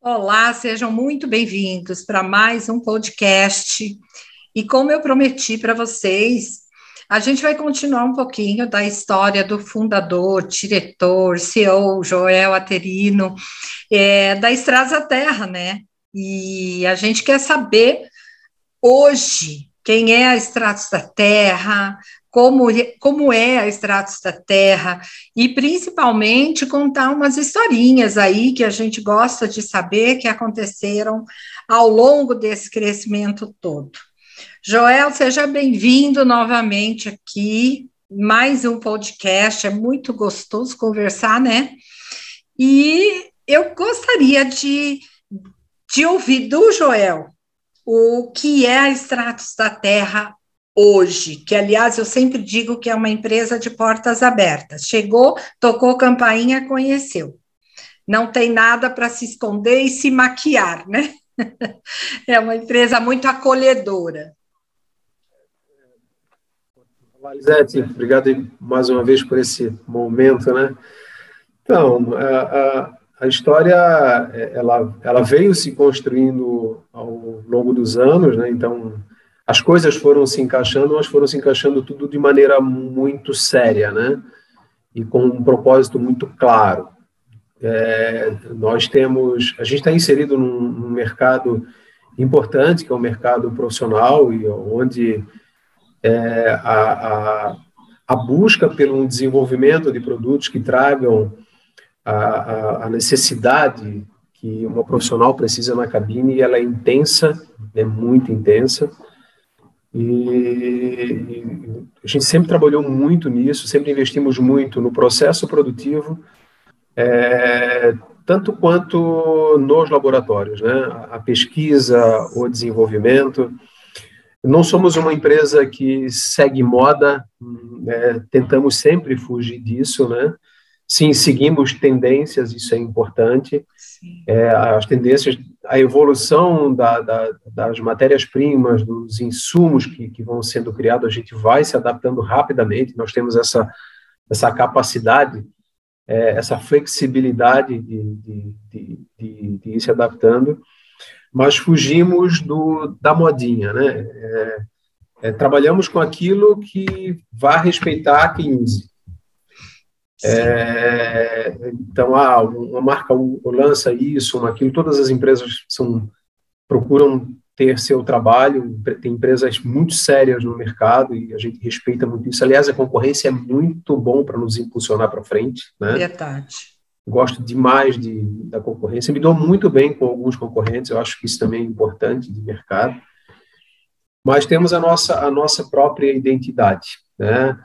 Olá, sejam muito bem-vindos para mais um podcast. E como eu prometi para vocês, a gente vai continuar um pouquinho da história do fundador, diretor, CEO, Joel Aterino, é, da Estrada Terra, né? E a gente quer saber hoje quem é a Estratos da Terra, como, como é a Estratos da Terra, e principalmente contar umas historinhas aí que a gente gosta de saber que aconteceram ao longo desse crescimento todo. Joel, seja bem-vindo novamente aqui, mais um podcast, é muito gostoso conversar, né? E eu gostaria de, de ouvir do Joel o que é a Estratos da Terra hoje, que aliás eu sempre digo que é uma empresa de portas abertas. Chegou, tocou campainha, conheceu. Não tem nada para se esconder e se maquiar, né? É uma empresa muito acolhedora. Lisete, obrigado mais uma vez por esse momento, né? Então, a, a, a, história, ela, ela veio se construindo ao longo dos anos, né? Então, as coisas foram se encaixando, mas foram se encaixando tudo de maneira muito séria, né? E com um propósito muito claro. É, nós temos, a gente está inserido num, num, mercado importante, que é o mercado profissional, e onde é, a, a, a, busca pelo desenvolvimento de produtos que tragam a, a necessidade que uma profissional precisa na cabine, ela é intensa, é muito intensa, e, a gente sempre trabalhou muito nisso, sempre investimos muito no processo produtivo, é, tanto quanto nos laboratórios, né? A pesquisa, o desenvolvimento. Não somos uma empresa que segue moda, né? tentamos sempre fugir disso, né? Sim, seguimos tendências, isso é importante. É, as tendências, a evolução da, da, das matérias-primas, dos insumos que, que vão sendo criados, a gente vai se adaptando rapidamente. Nós temos essa, essa capacidade, é, essa flexibilidade de, de, de, de, de ir se adaptando, mas fugimos do, da modinha, né? É, é, trabalhamos com aquilo que vai respeitar quem use. É, então, ah, uma marca lança isso, uma aquilo, todas as empresas são, procuram ter seu trabalho, tem empresas muito sérias no mercado e a gente respeita muito isso. Aliás, a concorrência é muito bom para nos impulsionar para frente. Né? Verdade. Gosto demais de, da concorrência, me dou muito bem com alguns concorrentes, eu acho que isso também é importante de mercado. Mas temos a nossa, a nossa própria identidade. Né?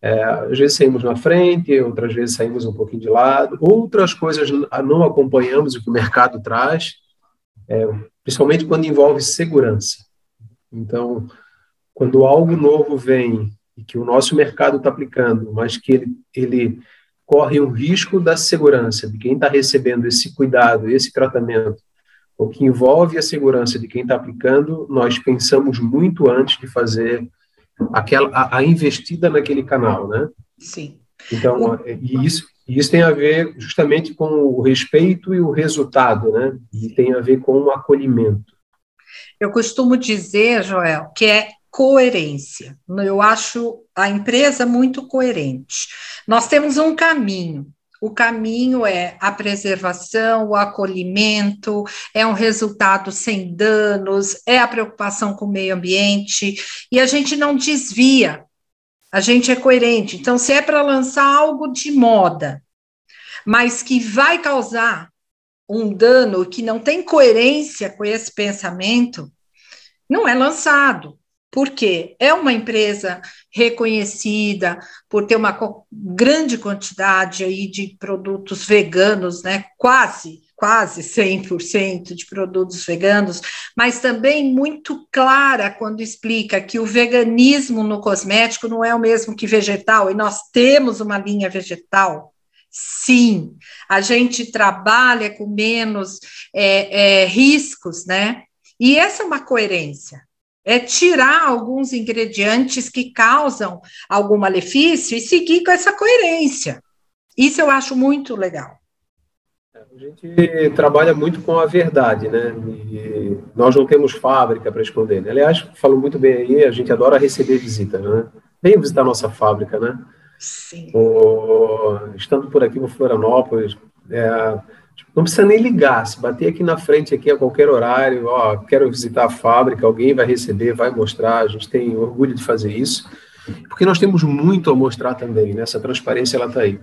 É, às vezes saímos na frente, outras vezes saímos um pouquinho de lado, outras coisas não acompanhamos o que o mercado traz, é, principalmente quando envolve segurança. Então, quando algo novo vem e que o nosso mercado está aplicando, mas que ele, ele corre o risco da segurança de quem está recebendo esse cuidado, esse tratamento, ou que envolve a segurança de quem está aplicando, nós pensamos muito antes de fazer aquela, a, a, investida naquele canal, né? Sim. Então, e isso, isso tem a ver justamente com o respeito e o resultado, né? E tem a ver com o acolhimento. Eu costumo dizer, Joel, que é coerência. Eu acho a empresa muito coerente. Nós temos um caminho. O caminho é a preservação, o acolhimento, é um resultado sem danos, é a preocupação com o meio ambiente, e a gente não desvia, a gente é coerente. Então, se é para lançar algo de moda, mas que vai causar um dano que não tem coerência com esse pensamento, não é lançado porque é uma empresa reconhecida por ter uma grande quantidade aí de produtos veganos, né? Quase, quase 100% de produtos veganos, mas também muito clara quando explica que o veganismo no cosmético não é o mesmo que vegetal, e nós temos uma linha vegetal. Sim, a gente trabalha com menos é, é, riscos, né? E essa é uma coerência é tirar alguns ingredientes que causam algum malefício e seguir com essa coerência. Isso eu acho muito legal. A gente trabalha muito com a verdade, né? E nós não temos fábrica para esconder. Né? Aliás, falou muito bem aí, a gente adora receber visitas, né? Venha visitar a nossa fábrica, né? Sim. O, estando por aqui no Florianópolis, é, não precisa nem ligar, se bater aqui na frente aqui a qualquer horário, ó, quero visitar a fábrica, alguém vai receber, vai mostrar, a gente tem orgulho de fazer isso, porque nós temos muito a mostrar também, né? essa transparência ela está aí.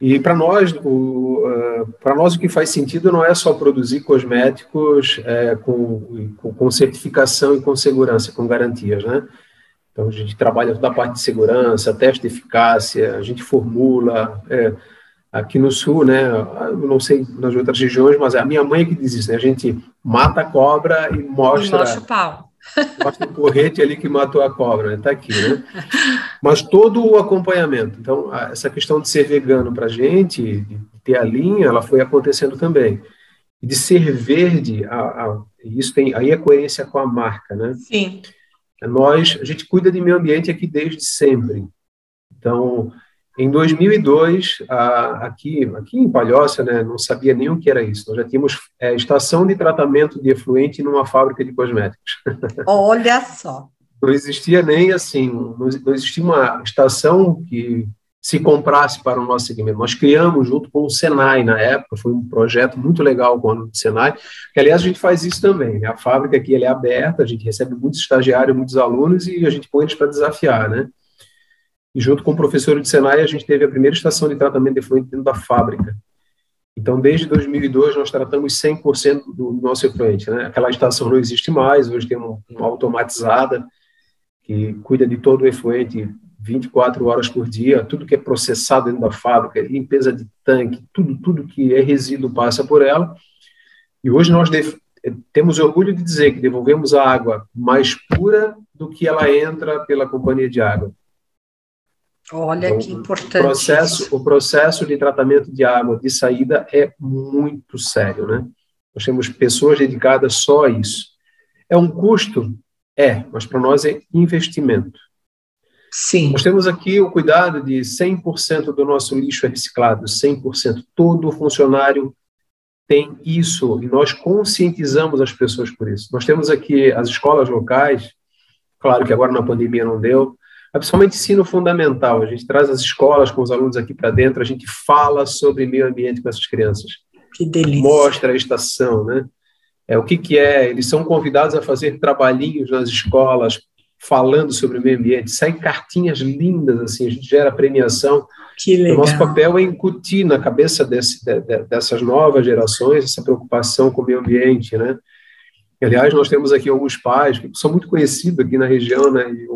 E para nós, o, uh, nós o que faz sentido não é só produzir cosméticos é, com, com, com, certificação e com segurança, com garantias, né? Então a gente trabalha toda a parte de segurança, teste de eficácia, a gente formula. É, aqui no sul, né? não sei nas outras regiões, mas é a minha mãe que diz isso, né? A gente mata a cobra e mostra. E mostra o pau. Mostra o correte ali que matou a cobra, está né? aqui, né? Mas todo o acompanhamento. Então, essa questão de ser vegano para a gente, de ter a linha, ela foi acontecendo também. E de ser verde, a, a, isso tem aí a coerência com a marca, né? Sim. Nós, a gente cuida de meio ambiente aqui desde sempre. Então, em 2002, aqui, aqui em Palhoça, né, não sabia nem o que era isso. Nós já tínhamos é, estação de tratamento de efluente numa fábrica de cosméticos. Olha só. Não existia nem assim, não, existia uma estação que se comprasse para o nosso segmento. Nós criamos junto com o Senai na época, foi um projeto muito legal com o Senai, que aliás a gente faz isso também. Né? A fábrica aqui é aberta, a gente recebe muitos estagiários, muitos alunos e a gente põe eles para desafiar, né? E junto com o professor de Senai, a gente teve a primeira estação de tratamento de efluente dentro da fábrica. Então, desde 2002, nós tratamos 100% do nosso efluente. Né? Aquela estação não existe mais, hoje tem uma, uma automatizada que cuida de todo o efluente 24 horas por dia, tudo que é processado dentro da fábrica, limpeza de tanque, tudo, tudo que é resíduo passa por ela. E hoje nós temos orgulho de dizer que devolvemos a água mais pura do que ela entra pela companhia de água. Olha então, que importante. O processo, o processo de tratamento de água de saída é muito sério, né? Nós temos pessoas dedicadas só a isso. É um custo? É, mas para nós é investimento. Sim. Nós temos aqui o cuidado de 100% do nosso lixo é reciclado, 100%. Todo funcionário tem isso e nós conscientizamos as pessoas por isso. Nós temos aqui as escolas locais, claro que agora na pandemia não deu, principalmente ensino fundamental. A gente traz as escolas com os alunos aqui para dentro, a gente fala sobre meio ambiente com essas crianças. Que delícia. Mostra a estação, né? É, o que, que é? Eles são convidados a fazer trabalhinhos nas escolas, falando sobre o meio ambiente. Saem cartinhas lindas, assim, a gente gera premiação. Que legal. O nosso papel é incutir na cabeça desse, de, de, dessas novas gerações essa preocupação com o meio ambiente, né? Aliás, nós temos aqui alguns pais que são muito conhecidos aqui na região, né? E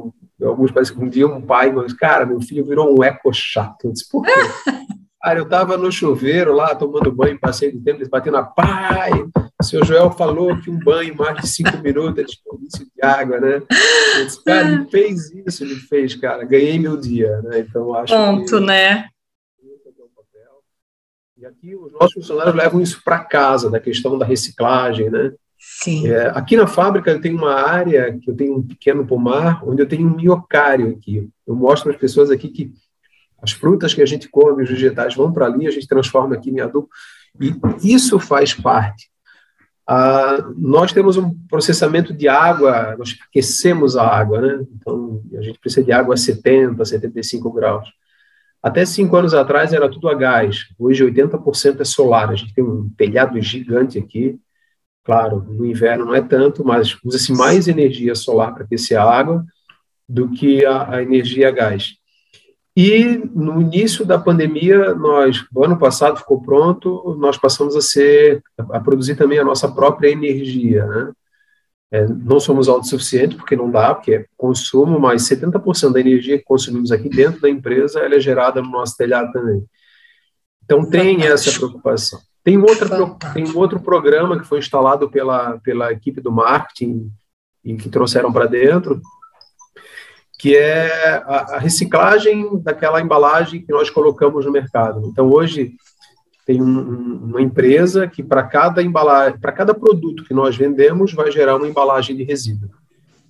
alguns que um dia um pai, mas, cara, meu filho virou um eco chato. Eu disse, por quê? Cara, eu estava no chuveiro lá, tomando banho, passei do tempo, eles batendo na pai. O senhor Joel falou que um banho mais de cinco minutos é desperdício de água, né? Eu disse, cara, ele fez isso, ele fez, cara, ganhei meu dia, né? Então, acho Ponto, que... né? E aqui os nossos funcionários levam isso para casa, da questão da reciclagem, né? Sim. É, aqui na fábrica eu tenho uma área que eu tenho um pequeno pomar, onde eu tenho um miocário aqui. Eu mostro às pessoas aqui que as frutas que a gente come, os vegetais vão para ali, a gente transforma aqui em adubo, e isso faz parte. Ah, nós temos um processamento de água, nós aquecemos a água, né? Então, a gente precisa de água a 70, 75 graus. Até cinco anos atrás era tudo a gás, hoje 80% é solar. A gente tem um telhado gigante aqui, Claro, no inverno não é tanto, mas usa-se mais energia solar para aquecer a água do que a, a, energia a gás. E no início da pandemia, nós, o ano passado ficou pronto, nós passamos a ser, a produzir também a nossa própria energia, né? É, não somos autossuficientes, porque não dá, porque é consumo, mas 70% da energia que consumimos aqui dentro da empresa, ela é gerada no nosso telhado também. Então, tem essa preocupação. Tem, outra, tem um outro programa que foi instalado pela, pela equipe do marketing e que trouxeram para dentro, que é a, a, reciclagem daquela embalagem que nós colocamos no mercado. Então, hoje, tem um, uma empresa que, para cada embalagem, para cada produto que nós vendemos, vai gerar uma embalagem de resíduo.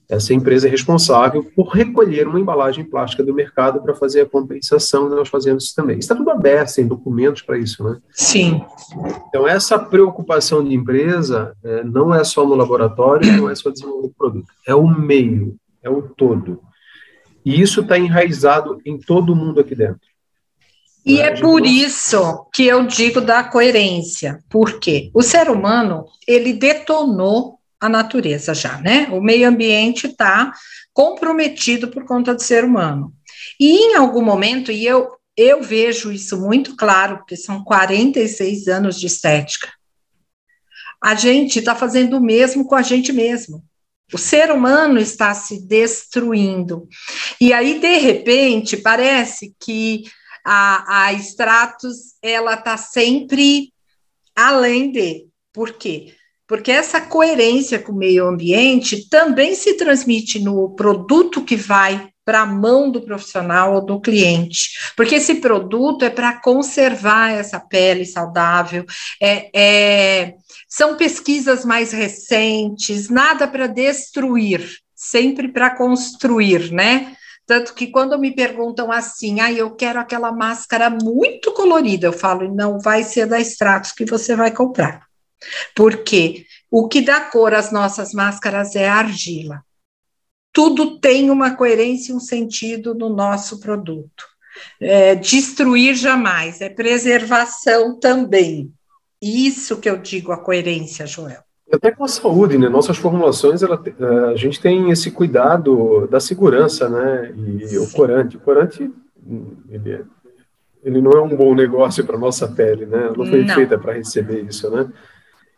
Essa empresa é responsável por recolher uma embalagem plástica do mercado para fazer a compensação, e nós fazemos isso também. Está tudo aberto, tem documentos para isso, né? Sim. Então, essa preocupação de empresa é, não é só no laboratório, não é só desenvolver o produto, é o meio, é o todo. E isso está enraizado em todo mundo aqui dentro. E é por isso que eu digo da coerência. Por quê? O ser humano, ele detonou a natureza já, né? O meio ambiente está comprometido por conta do ser humano. E em algum momento, e eu, eu vejo isso muito claro, porque são 46 anos de estética, a gente está fazendo o mesmo com a gente mesmo. O ser humano está se destruindo. E aí, de repente, parece que a, a Stratos ela está sempre além de. Por quê? Porque essa coerência com o meio ambiente também se transmite no produto que vai para a mão do profissional ou do cliente, porque esse produto é para conservar essa pele saudável, é, é, são pesquisas mais recentes, nada para destruir, sempre para construir, né? Tanto que quando me perguntam assim, ah, eu quero aquela máscara muito colorida, eu falo, não vai ser da Stratos que você vai comprar. Porque o que dá cor às nossas máscaras é a argila. Tudo tem uma coerência e um sentido no nosso produto. É, destruir jamais, é preservação também. Isso que eu digo a coerência, Joel. Até com a saúde, né? Nossas formulações, ela, eh, a gente tem esse cuidado da segurança, né? E Sim. o corante, o corante, ele, é, ele não é um bom negócio para nossa pele, né? Não foi não. feita para receber isso, né?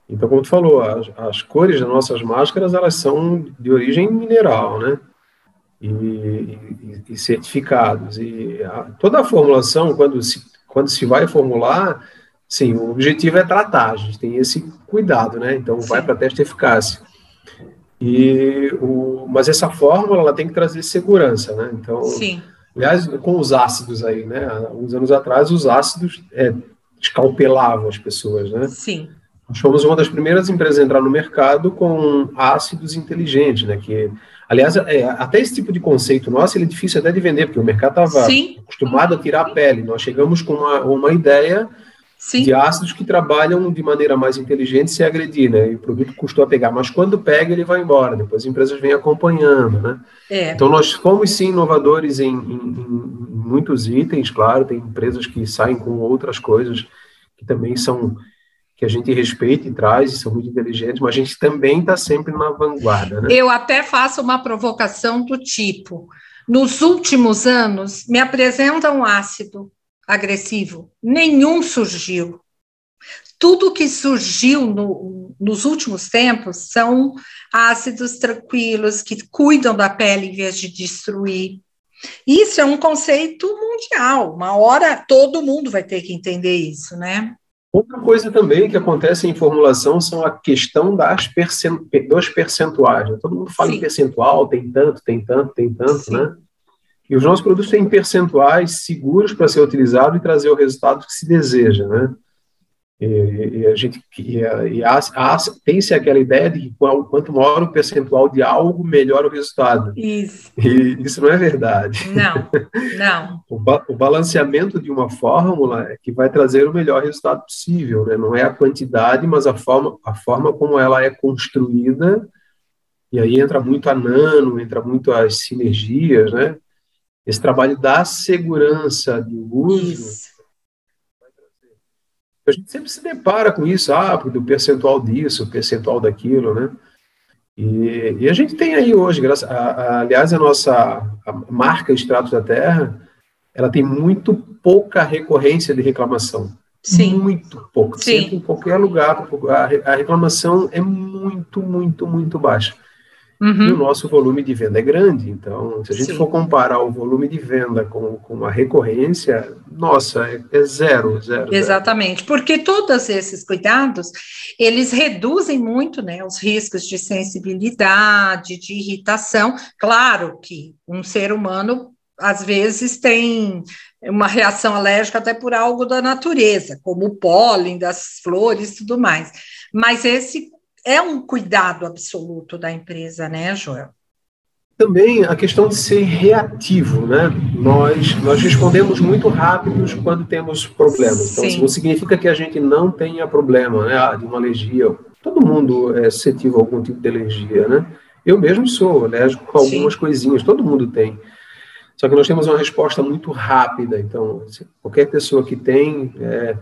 Então, como tu falou, as, as, cores das nossas máscaras, elas são de origem mineral, né? E, e, e certificados. E a, toda a formulação, quando se, quando se vai formular, Sim, o objetivo é tratar, a gente tem esse cuidado, né? Então, vai para teste de eficácia. E o, mas essa fórmula ela tem que trazer segurança, né? Então, Sim. aliás, com os ácidos aí, né? Uns anos atrás, os ácidos é, escalpelavam as pessoas, né? Sim. Nós fomos uma das primeiras empresas a entrar no mercado com ácidos inteligentes, né? Que, aliás, é, até esse tipo de conceito nosso ele é difícil até de vender, porque o mercado estava acostumado a tirar a pele. Nós chegamos com uma, uma ideia Sim. de ácidos que trabalham de maneira mais inteligente sem agredir, né? E o produto custou a pegar, mas quando pega, ele vai embora. Depois as empresas vêm acompanhando, né? É. Então nós fomos sim inovadores em, em, em, muitos itens, claro. Tem empresas que saem com outras coisas que também são que a gente respeita e traz e são muito inteligentes, mas a gente também está sempre na vanguarda, né? Eu até faço uma provocação do tipo: nos últimos anos me apresenta um ácido agressivo. Nenhum surgiu. Tudo que surgiu no, nos últimos tempos são ácidos tranquilos que cuidam da pele em vez de destruir. Isso é um conceito mundial. Uma hora todo mundo vai ter que entender isso, né? Outra coisa também que acontece em formulação são a questão das percent... dos percentuais. Todo mundo fala Sim. em percentual, tem tanto, tem tanto, tem tanto, Sim. né? E os nossos produtos têm percentuais seguros para ser utilizado e trazer o resultado que se deseja, né? E, e a gente e, e tem-se aquela ideia de que quanto maior o percentual de algo, melhor o resultado. Isso. E isso não é verdade. Não, não. o, ba o, balanceamento de uma fórmula é que vai trazer o melhor resultado possível, né? Não é a quantidade, mas a forma, a forma como ela é construída. E aí entra muito a nano, entra muito as sinergias, né? esse trabalho da segurança de uso. Isso. A gente sempre se depara com isso, ah, do percentual disso, percentual daquilo, né? E, e a gente tem aí hoje, graças, a, a, aliás, a nossa a marca Extratos da Terra, ela tem muito pouca recorrência de reclamação. Sim. Muito pouco. Sim. Sempre em qualquer lugar, a, a reclamação é muito, muito, muito baixa. Uhum. E o nosso volume de venda é grande. Então, se a gente Sim. for comparar o volume de venda com, com a recorrência, nossa, é, é zero, zero. Exatamente, zero. porque todos esses cuidados, eles reduzem muito né, os riscos de sensibilidade, de irritação. Claro que um ser humano, às vezes, tem uma reação alérgica até por algo da natureza, como o pólen das flores e tudo mais. Mas esse é um cuidado absoluto da empresa, né, Joel? também a questão de ser reativo, né? Nós, nós respondemos muito rápidos quando temos problemas. Então, isso não significa que a gente não tenha problema, né? Ah, de uma alergia. Todo mundo é suscetível a algum tipo de alergia, né? Eu mesmo sou alérgico a algumas Sim. coisinhas, todo mundo tem. Só que nós temos uma resposta muito rápida. Então, qualquer pessoa que tem, é,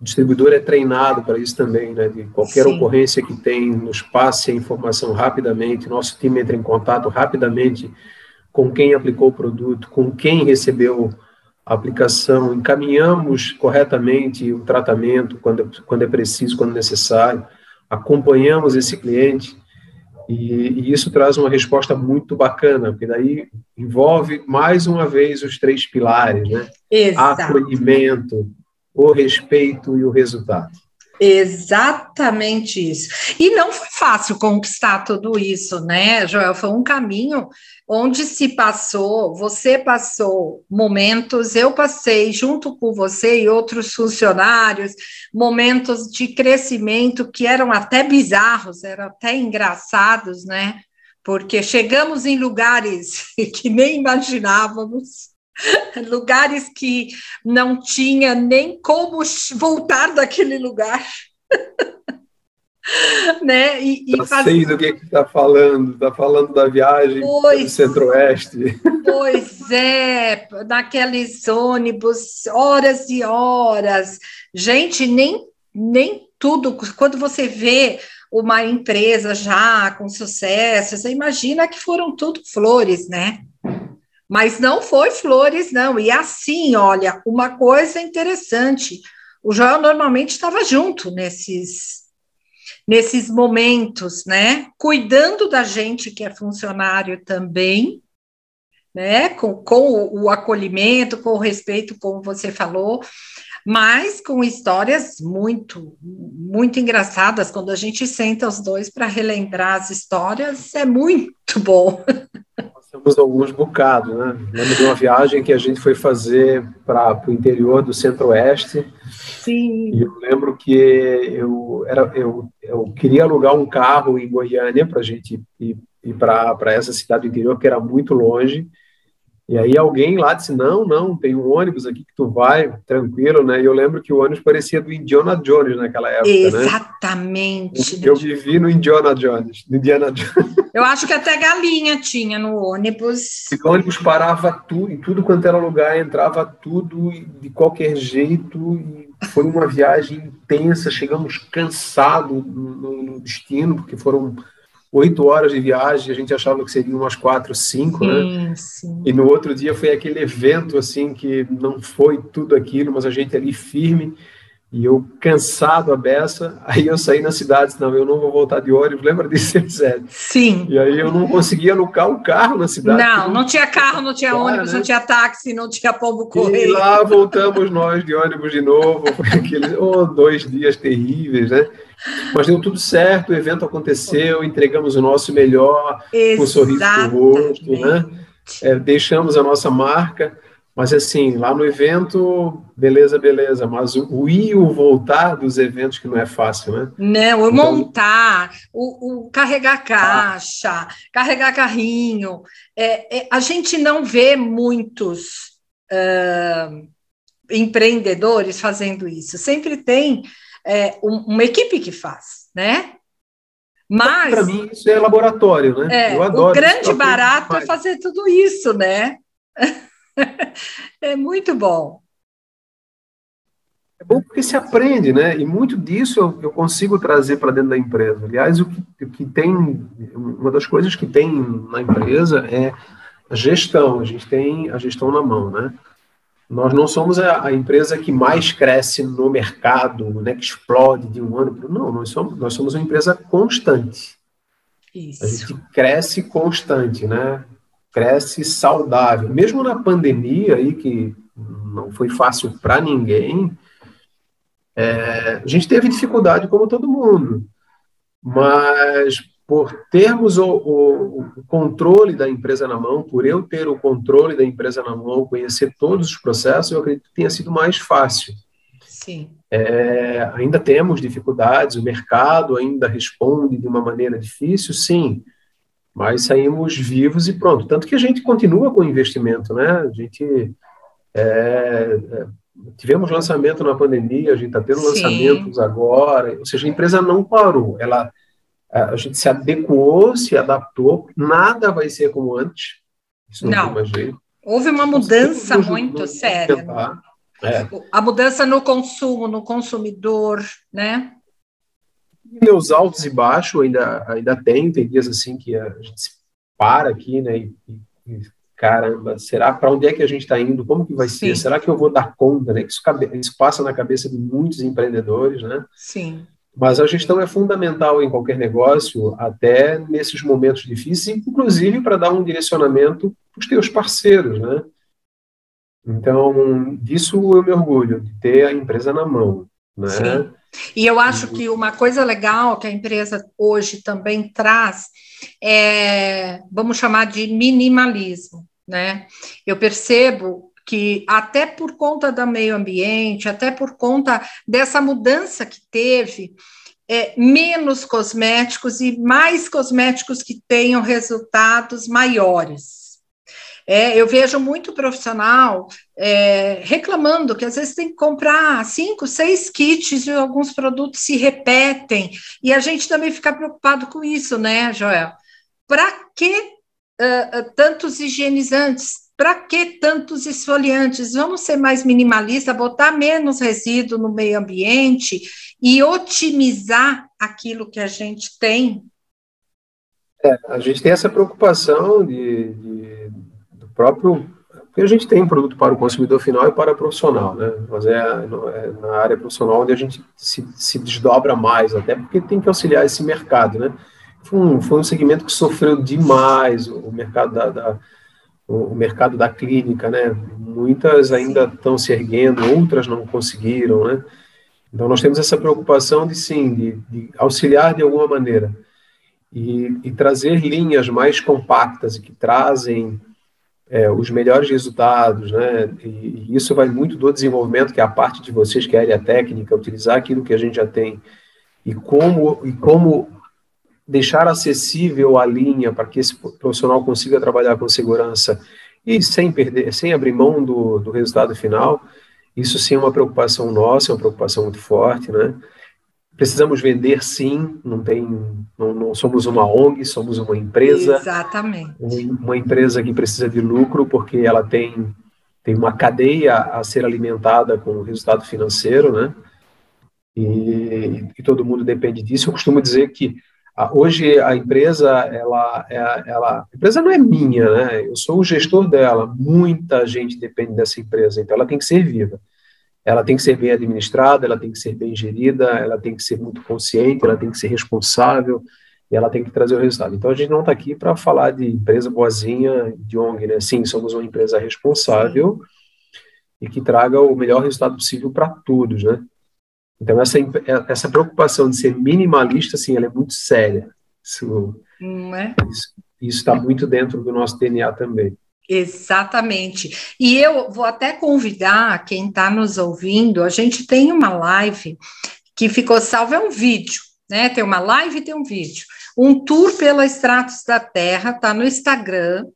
o distribuidor é treinado para isso também, né? De qualquer Sim. ocorrência que tem, nos passe a informação rapidamente, nosso time entra em contato rapidamente com quem aplicou o produto, com quem recebeu a aplicação, encaminhamos corretamente o tratamento quando, quando é preciso, quando necessário, acompanhamos esse cliente e, e, isso traz uma resposta muito bacana, porque daí envolve mais uma vez os três pilares, né? Exato. Acolhimento, o respeito e o resultado. Exatamente isso. E não foi fácil conquistar tudo isso, né, Joel? Foi um caminho onde se passou, você passou momentos, eu passei junto com você e outros funcionários, momentos de crescimento que eram até bizarros, eram até engraçados, né? Porque chegamos em lugares que nem imaginávamos lugares que não tinha nem como voltar daquele lugar. né? E, e faz... sei do que está falando, está falando da viagem pois, do Centro-Oeste. Pois é, naqueles ônibus, horas e horas. Gente, nem, nem tudo, quando você vê uma empresa já com sucesso, você imagina que foram tudo flores, né? Mas não foi flores, não. E assim, olha, uma coisa interessante: o Joel normalmente estava junto nesses nesses momentos, né? Cuidando da gente que é funcionário também, né? Com, com o acolhimento, com o respeito, como você falou, mas com histórias muito, muito engraçadas. Quando a gente senta os dois para relembrar as histórias, é muito bom. temos alguns bocados, né? Lembro de uma viagem que a gente foi fazer para o interior do Centro-Oeste. Sim. E eu lembro que eu, era, eu, eu queria alugar um carro em Goiânia para a gente ir, ir para essa cidade do interior, que era muito longe. E aí alguém lá disse, não, não, tem um ônibus aqui que tu vai, tranquilo, né? E eu lembro que o ônibus parecia do Indiana Jones naquela época, né? Exatamente. Né? Eu vivi no Indiana Jones, no Indiana Jones. Eu acho que até galinha tinha no ônibus. E o ônibus parava tudo, em tudo quanto era lugar, entrava tudo de qualquer jeito, e foi uma viagem intensa, chegamos cansados no, no destino, porque foram oito horas de viagem, a gente achava que seriam umas quatro, cinco, né? sim, né? Sim. E no outro dia foi aquele evento, assim, que não foi tudo aquilo, mas a gente ali firme, e eu cansado a beça, aí eu saí na cidade, não, eu não vou voltar de ônibus, lembra disso, Zé? Sim. E aí eu não conseguia alocar o carro na cidade. Não, não tinha carro, não tinha ônibus, né? não tinha táxi, não tinha pombo correio. E lá voltamos nós de ônibus de novo, foi aqueles oh, dois dias terríveis, né? Mas deu tudo certo, o evento aconteceu, entregamos o nosso melhor, com um sorriso no rosto, né? É, deixamos a nossa marca, mas assim, lá no evento, beleza, beleza, mas o, o ir e o voltar dos eventos que não é fácil, né? Não, o então, montar, o, o, carregar caixa, ah. carregar carrinho, é, é, a gente não vê muitos uh, empreendedores fazendo isso, sempre tem é, um, uma equipe que faz, né? Mas para mim isso é laboratório, né? É, Eu adoro. O grande barato é fazer tudo isso, né? é muito bom. É bom porque se aprende, né? E muito disso eu, eu consigo trazer para dentro da empresa. Aliás, o que, o que tem, uma das coisas que tem na empresa é a gestão. A gente tem a gestão na mão, né? Nós não somos a, a, empresa que mais cresce no mercado, né, que explode de um ano para Não, nós somos, nós somos uma empresa constante. Isso. A gente cresce constante, né? Cresce saudável. Mesmo na pandemia aí, que não foi fácil para ninguém, é, a gente teve dificuldade como todo mundo. Mas por termos o, o, o, controle da empresa na mão, por eu ter o controle da empresa na mão, conhecer todos os processos, eu acredito que tenha sido mais fácil. Sim. É, ainda temos dificuldades, o mercado ainda responde de uma maneira difícil, sim. Mas saímos vivos e pronto. Tanto que a gente continua com o investimento, né? A gente é, é tivemos lançamento na pandemia, a gente está tendo Sim. lançamentos agora, ou seja, a empresa não parou, ela a gente se adequou, se adaptou, nada vai ser como antes. Isso não, não. Houve uma mudança muito séria. É. A mudança no consumo, no consumidor, né? Meus altos e baixos ainda, ainda tem, tem dias assim que a gente se para aqui, né? E, e caramba, será para onde é que a gente está indo? Como que vai Sim. ser? Será que eu vou dar conta? Né? Isso, isso passa na cabeça de muitos empreendedores, né? Sim. Mas a gestão é fundamental em qualquer negócio, até nesses momentos difíceis, inclusive para dar um direcionamento para os teus parceiros, né? Então, disso eu me orgulho, de ter a empresa na mão, né? Sim. E eu acho que uma coisa legal que a empresa hoje também traz é, vamos chamar de minimalismo, né? Eu percebo que até por conta do meio ambiente, até por conta dessa mudança que teve, é, menos cosméticos e mais cosméticos que tenham resultados maiores. É, eu vejo muito profissional é, reclamando que às vezes tem que comprar cinco, seis kits e alguns produtos se repetem, e a gente também fica preocupado com isso, né, Joel? Para que uh, tantos higienizantes? Para que tantos esfoliantes? Vamos ser mais minimalistas, botar menos resíduo no meio ambiente e otimizar aquilo que a gente tem. É, a gente tem essa preocupação de, de, próprio. Porque a gente tem um produto para o consumidor final e para o profissional, né? Mas é, é na área profissional onde a gente se, se desdobra mais, até porque tem que auxiliar esse mercado, né? Foi um, foi um segmento que sofreu demais o, o mercado da, da o mercado da clínica, né? Muitas ainda estão se erguendo, outras não conseguiram, né? Então nós temos essa preocupação de sim, de, de auxiliar de alguma maneira e, e, trazer linhas mais compactas e que trazem é, os melhores resultados, né? E, e, isso vai muito do desenvolvimento, que é a parte de vocês que é a área técnica, utilizar aquilo que a gente já tem e como e como deixar acessível a linha para que esse profissional consiga trabalhar com segurança e sem perder, sem abrir mão do, do resultado final, isso sim é uma preocupação nossa, é uma preocupação muito forte, né? Precisamos vender sim, não tem, não, não somos uma ONG, somos uma empresa. Exatamente. Uma empresa que precisa de lucro porque ela tem tem uma cadeia a ser alimentada com o resultado financeiro, né? E, e todo mundo depende disso. Eu costumo dizer que Hoje a empresa, ela, é, ela, a empresa não é minha, né? Eu sou o gestor dela. Muita gente depende dessa empresa, então ela tem que ser viva. Ela tem que ser bem administrada, ela tem que ser bem gerida, ela tem que ser muito consciente, ela tem que ser responsável e ela tem que trazer o resultado. Então a gente não está aqui para falar de empresa boazinha, de ONG, né? Sim, somos uma empresa responsável e que traga o melhor resultado possível para todos, né? Então, essa, essa preocupação de ser minimalista, assim, ela é muito séria. Isso é? está muito dentro do nosso DNA também. Exatamente. E eu vou até convidar quem está nos ouvindo, a gente tem uma live que ficou salva, é um vídeo, né? Tem uma live e tem um vídeo. Um tour pela Estratos da Terra, está no Instagram,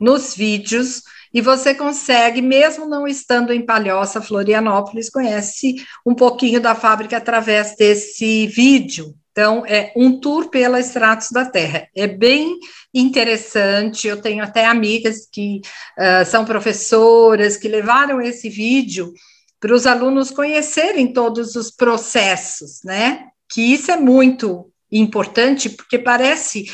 nos vídeos, e você consegue, mesmo não estando em Palhoça, Florianópolis, conhece um pouquinho da fábrica através desse vídeo. Então, é um tour pela Estratos da Terra. É bem interessante. Eu tenho até amigas que uh, são professoras que levaram esse vídeo para os alunos conhecerem todos os processos, né? Que isso é muito importante, porque parece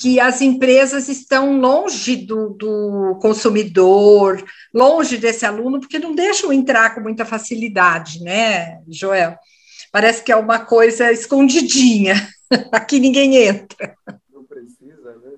que as empresas estão longe do, do, consumidor, longe desse aluno, porque não deixam entrar com muita facilidade, né, Joel? Parece que é uma coisa escondidinha, aqui ninguém entra. Não precisa, né?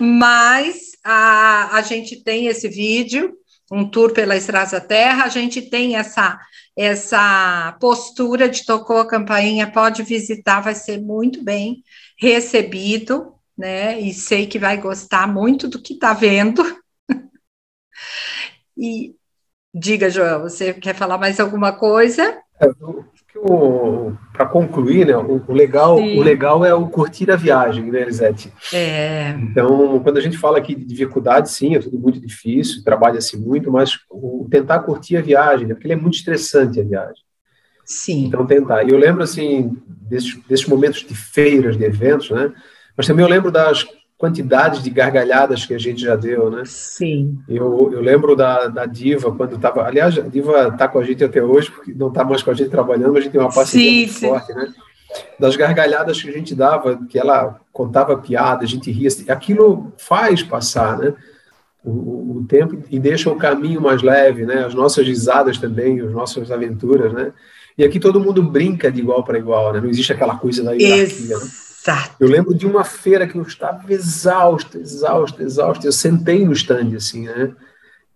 Mas a, a gente tem esse vídeo, um tour pela Estrada Terra, a gente tem essa essa postura de tocou a campainha, pode visitar, vai ser muito bem recebido, né? E sei que vai gostar muito do que está vendo. e diga, Joel, você quer falar mais alguma coisa? Para concluir, né, o, o legal, o legal é o curtir a viagem, né, Elisete? É. Então, quando a gente fala aqui de dificuldade, sim, é tudo muito difícil, trabalha-se muito, mas o, tentar curtir a viagem, né, porque ele é muito estressante a viagem. Sim. Então, tentar. E eu lembro, assim, desses, desses momentos de feiras, de eventos, né, mas também eu lembro das quantidades de gargalhadas que a gente já deu, né? Sim. Eu, eu lembro da, da Diva, quando estava... Aliás, a Diva está com a gente até hoje, porque não está mais com a gente trabalhando, mas a gente tem uma parceria sim, muito sim. forte, né? Das gargalhadas que a gente dava, que ela contava piada, a gente ria. Aquilo faz passar, né? O, o, tempo e deixa o caminho mais leve, né? As nossas risadas também, as nossas aventuras, né? E aqui todo mundo brinca de igual para igual, né? Não existe aquela coisa da hierarquia, né? Exato. Eu lembro de uma feira que eu estava exausto, exausto, exausto. Eu sentei no stand, assim, né?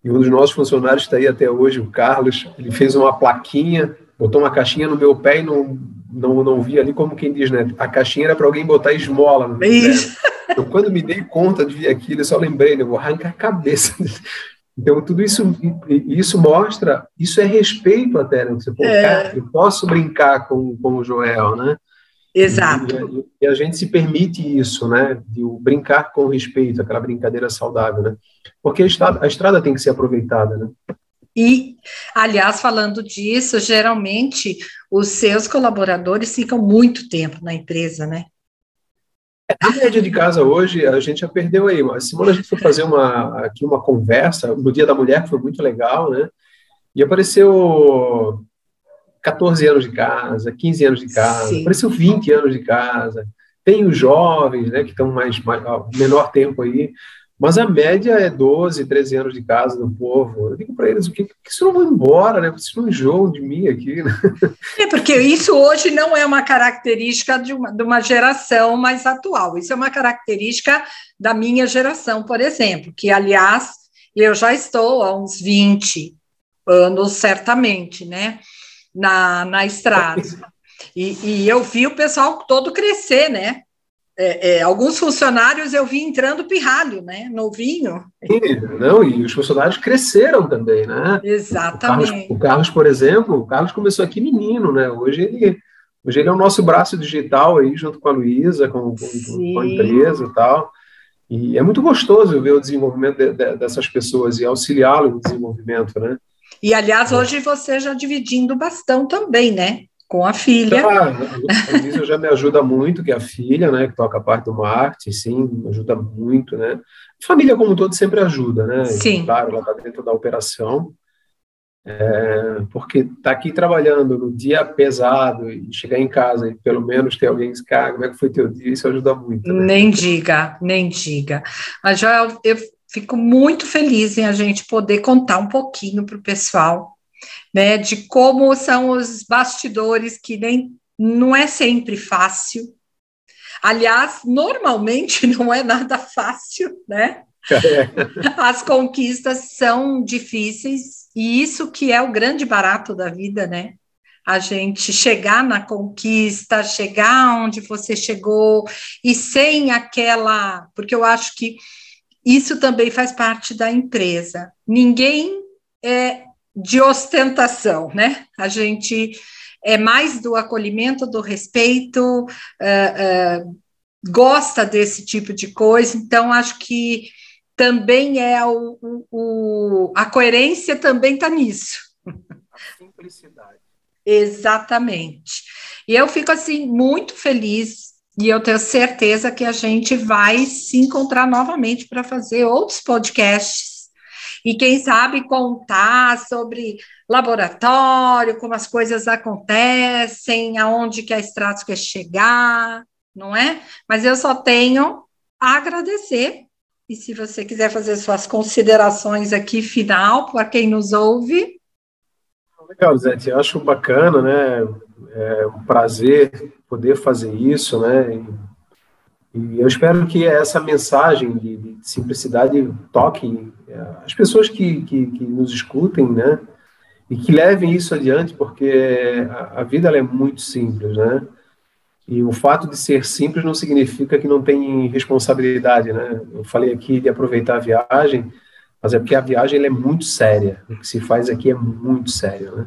E um dos nossos funcionários está aí até hoje, o Carlos, ele fez uma plaquinha, botou uma caixinha no meu pé e não, não, não vi ali como quem diz, né? A caixinha era para alguém botar esmola no meu Isso. pé. Então, quando me dei conta de ver aquilo, eu só lembrei, né? Eu vou arrancar a cabeça. Então, tudo isso, isso mostra, isso é respeito até, né? Você, pô, é. cara, eu posso brincar com, com o Joel, né? Exato. E, e, a gente se permite isso, né? De brincar com respeito, aquela brincadeira saudável, né? Porque a estrada, a estrada tem que ser aproveitada, né? E, aliás, falando disso, geralmente os seus colaboradores ficam muito tempo na empresa, né? A média de casa hoje, a gente já perdeu aí. Mas semana a gente foi fazer uma, aqui uma conversa no Dia da Mulher, que foi muito legal, né? E apareceu 14 anos de casa, 15 anos de casa, Sim. apareceu 20 anos de casa. Tem os jovens, né, que estão mais, mais menor tempo aí, mas a média é 12, 13 anos de casa do povo. Eu digo para eles, o que, que isso não vão embora, né? Vocês não enjoam de mim aqui, né? É, porque isso hoje não é uma característica de uma, de uma geração mais atual. Isso é uma característica da minha geração, por exemplo, que, aliás, eu já estou há uns 20 anos, certamente, né? Na, na estrada. E, e eu vi o pessoal todo crescer, né? É, é, alguns funcionários eu vi entrando pirralho, né? Novinho. Sim, não, e os funcionários cresceram também, né? Exatamente. O Carlos, o Carlos, por exemplo, o Carlos começou aqui menino, né? Hoje ele, hoje ele é o nosso braço digital aí, junto com a Luísa, com, com, com, a empresa e tal. E é muito gostoso ver o desenvolvimento de, de, dessas pessoas e auxiliá-lo no desenvolvimento, né? E, aliás, hoje você já dividindo bastão também, né? Com a filha. Ah, a Luísa já me ajuda muito, que é a filha, né? Que toca a parte do marketing, sim, ajuda muito, né? Família, como um todo, sempre ajuda, né? Sim. claro, ela está dentro da operação. É, porque tá aqui trabalhando no dia pesado e chegar em casa e pelo menos ter alguém que como é que foi teu dia, isso ajuda muito. Né? Nem diga, nem diga. Mas, Joel, eu Fico muito feliz em a gente poder contar um pouquinho para o pessoal, né, de como são os bastidores, que nem não é sempre fácil. Aliás, normalmente não é nada fácil, né? É. As conquistas são difíceis, e isso que é o grande barato da vida, né? A gente chegar na conquista, chegar onde você chegou, e sem aquela. Porque eu acho que isso também faz parte da empresa. Ninguém é de ostentação, né? A gente é mais do acolhimento, do respeito, uh, uh, gosta desse tipo de coisa, então acho que também é o, o, a coerência também está nisso. A simplicidade. Exatamente. E eu fico assim muito feliz e eu tenho certeza que a gente vai se encontrar novamente para fazer outros podcasts. E quem sabe contar sobre laboratório, como as coisas acontecem, aonde que a Stratos quer chegar, não é? Mas eu só tenho a agradecer. E se você quiser fazer suas considerações aqui final para quem nos ouve. Legal, Zé, eu acho bacana, né? É um prazer poder fazer isso, né? E, e eu espero que essa mensagem de, de simplicidade toque é, as pessoas que, que, que, nos escutem, né? E que levem isso adiante, porque a, a vida é muito simples, né? E o fato de ser simples não significa que não tem responsabilidade, né? Eu falei aqui de aproveitar a viagem, mas é porque a viagem é muito séria. O que se faz aqui é muito sério, né?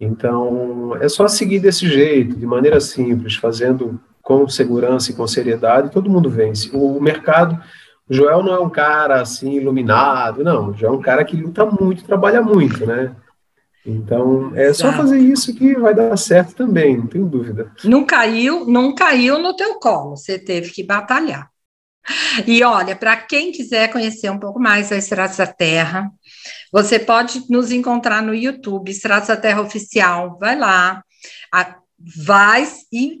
Então, é só seguir desse jeito, de maneira simples, fazendo com segurança e com seriedade, todo mundo vence. O mercado, o Joel não é um cara assim iluminado, não, já é um cara que luta muito, trabalha muito, né? Então, é Exato. só fazer isso que vai dar certo também, não tenho dúvida. Não caiu, não caiu no teu colo, você teve que batalhar. E olha, para quem quiser conhecer um pouco mais da Estradas da Terra, você pode nos encontrar no YouTube, Estradas da Terra Oficial. Vai lá, vai e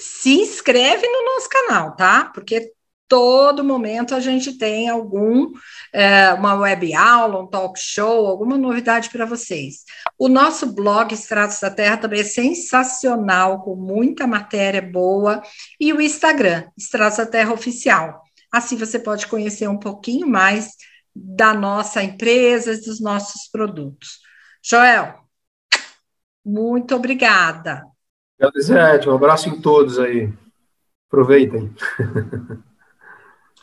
se inscreve no nosso canal, tá? Porque todo momento a gente tem algum é, uma web aula, um talk show, alguma novidade para vocês. O nosso blog Estratos da Terra também é sensacional, com muita matéria boa, e o Instagram, Estratos da Terra Oficial. Assim você pode conhecer um pouquinho mais da nossa empresa, dos nossos produtos. Joel, muito obrigada. Obrigado, Um abraço em todos aí. Aproveitem.